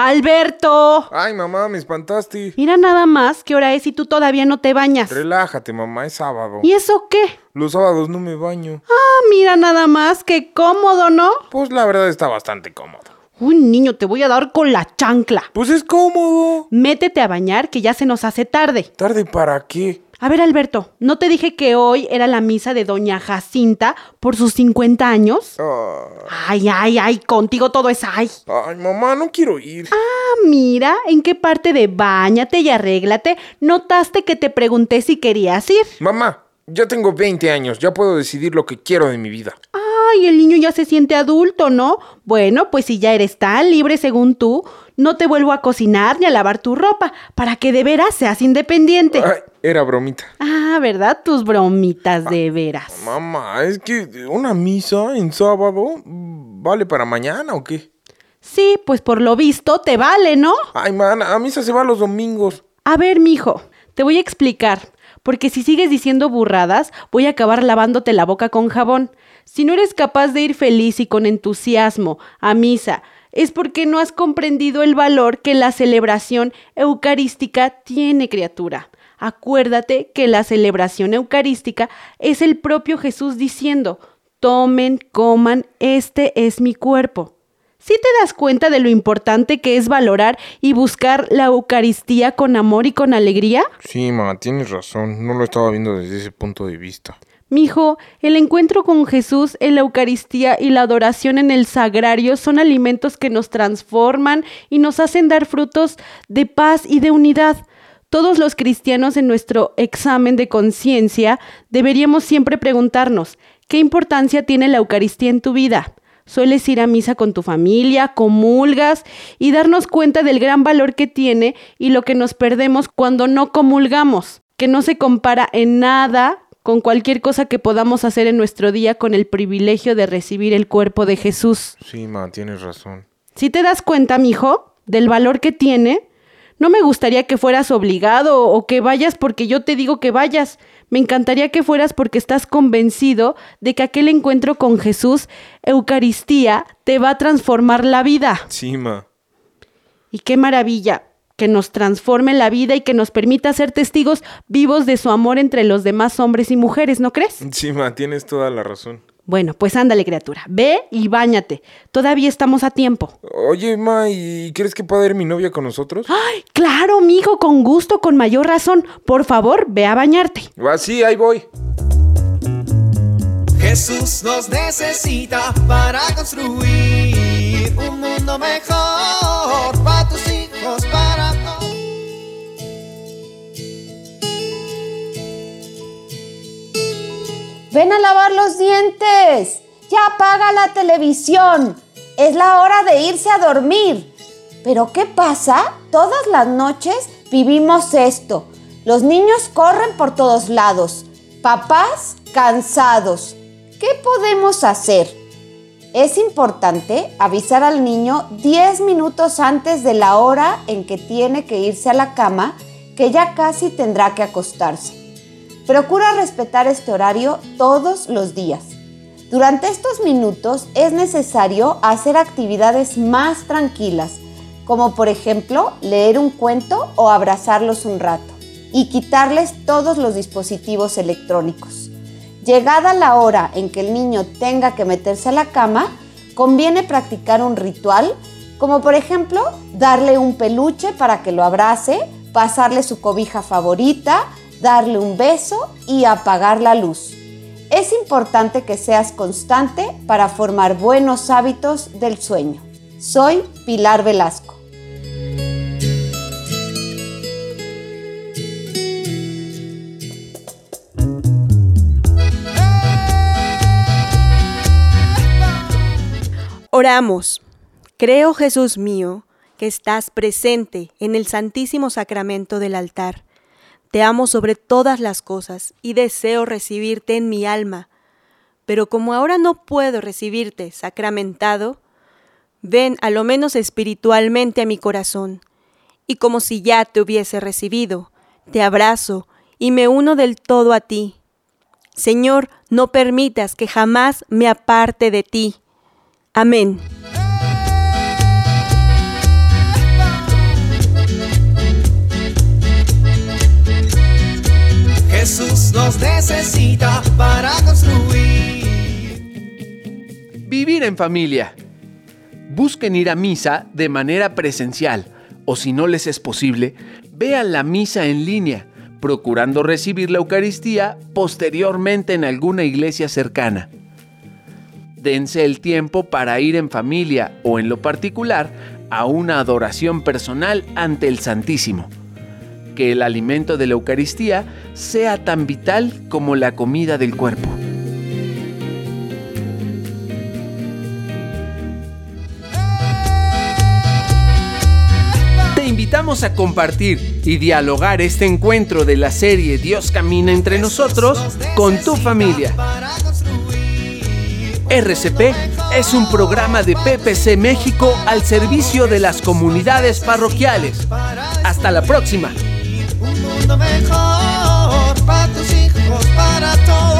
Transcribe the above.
Alberto. Ay, mamá, me espantaste. Mira nada más qué hora es y tú todavía no te bañas. Relájate, mamá, es sábado. ¿Y eso qué? Los sábados no me baño. Ah, mira nada más qué cómodo, ¿no? Pues la verdad está bastante cómodo. Un niño, te voy a dar con la chancla. Pues es cómodo. Métete a bañar que ya se nos hace tarde. ¿Tarde para qué? A ver, Alberto, ¿no te dije que hoy era la misa de Doña Jacinta por sus 50 años? Ah, Ay, ay, ay, contigo todo es ay. ay, mamá, no quiero ir. Ah, mira, ¿en qué parte de bañate y arréglate notaste que te pregunté si querías ir? Mamá, ya tengo 20 años, ya puedo decidir lo que quiero de mi vida. Ay, el niño ya se siente adulto, ¿no? Bueno, pues si ya eres tan libre según tú, no te vuelvo a cocinar ni a lavar tu ropa, para que de veras seas independiente. Ay, era bromita. Ah, ¿verdad? Tus bromitas de veras. Mamá, es que una misa en sábado vale para mañana o qué? Sí, pues por lo visto te vale, ¿no? Ay, man, a misa se va los domingos. A ver, mijo, te voy a explicar. Porque si sigues diciendo burradas, voy a acabar lavándote la boca con jabón. Si no eres capaz de ir feliz y con entusiasmo a misa, es porque no has comprendido el valor que la celebración eucarística tiene, criatura. Acuérdate que la celebración eucarística es el propio Jesús diciendo, tomen, coman, este es mi cuerpo. ¿Sí te das cuenta de lo importante que es valorar y buscar la Eucaristía con amor y con alegría? Sí, mamá, tienes razón. No lo estaba viendo desde ese punto de vista. Mijo, el encuentro con Jesús en la Eucaristía y la adoración en el sagrario son alimentos que nos transforman y nos hacen dar frutos de paz y de unidad. Todos los cristianos en nuestro examen de conciencia deberíamos siempre preguntarnos, ¿qué importancia tiene la Eucaristía en tu vida? Sueles ir a misa con tu familia, comulgas y darnos cuenta del gran valor que tiene y lo que nos perdemos cuando no comulgamos, que no se compara en nada con cualquier cosa que podamos hacer en nuestro día con el privilegio de recibir el cuerpo de Jesús. Sí, ma, tienes razón. Si te das cuenta, mijo, del valor que tiene, no me gustaría que fueras obligado o que vayas porque yo te digo que vayas. Me encantaría que fueras porque estás convencido de que aquel encuentro con Jesús, Eucaristía, te va a transformar la vida. Sí, ma. Y qué maravilla que nos transforme la vida y que nos permita ser testigos vivos de su amor entre los demás hombres y mujeres, ¿no crees? Sí, ma, tienes toda la razón. Bueno, pues ándale, criatura. Ve y báñate. Todavía estamos a tiempo. Oye, ma, ¿y crees que pueda ir mi novia con nosotros? ¡Ay! Claro, mijo, con gusto, con mayor razón. Por favor, ve a bañarte. Ah, sí, ahí voy. Jesús nos necesita para construir un mundo mejor Ven a lavar los dientes. Ya apaga la televisión. Es la hora de irse a dormir. Pero ¿qué pasa? Todas las noches vivimos esto. Los niños corren por todos lados. Papás cansados. ¿Qué podemos hacer? Es importante avisar al niño 10 minutos antes de la hora en que tiene que irse a la cama, que ya casi tendrá que acostarse. Procura respetar este horario todos los días. Durante estos minutos es necesario hacer actividades más tranquilas, como por ejemplo leer un cuento o abrazarlos un rato, y quitarles todos los dispositivos electrónicos. Llegada la hora en que el niño tenga que meterse a la cama, conviene practicar un ritual como por ejemplo darle un peluche para que lo abrace, pasarle su cobija favorita, darle un beso y apagar la luz. Es importante que seas constante para formar buenos hábitos del sueño. Soy Pilar Velasco. Oramos. Creo, Jesús mío, que estás presente en el Santísimo Sacramento del altar. Te amo sobre todas las cosas y deseo recibirte en mi alma. Pero como ahora no puedo recibirte sacramentado, ven a lo menos espiritualmente a mi corazón. Y como si ya te hubiese recibido, te abrazo y me uno del todo a ti. Señor, no permitas que jamás me aparte de ti. Amén. Jesús nos necesita para construir. Vivir en familia. Busquen ir a misa de manera presencial o si no les es posible, vean la misa en línea, procurando recibir la Eucaristía posteriormente en alguna iglesia cercana. Dense el tiempo para ir en familia o en lo particular a una adoración personal ante el Santísimo. Que el alimento de la Eucaristía sea tan vital como la comida del cuerpo. Te invitamos a compartir y dialogar este encuentro de la serie Dios camina entre nosotros con tu familia. RCP es un programa de PPC México al servicio de las comunidades parroquiales. Hasta la próxima mejor para tus hijos, para todos.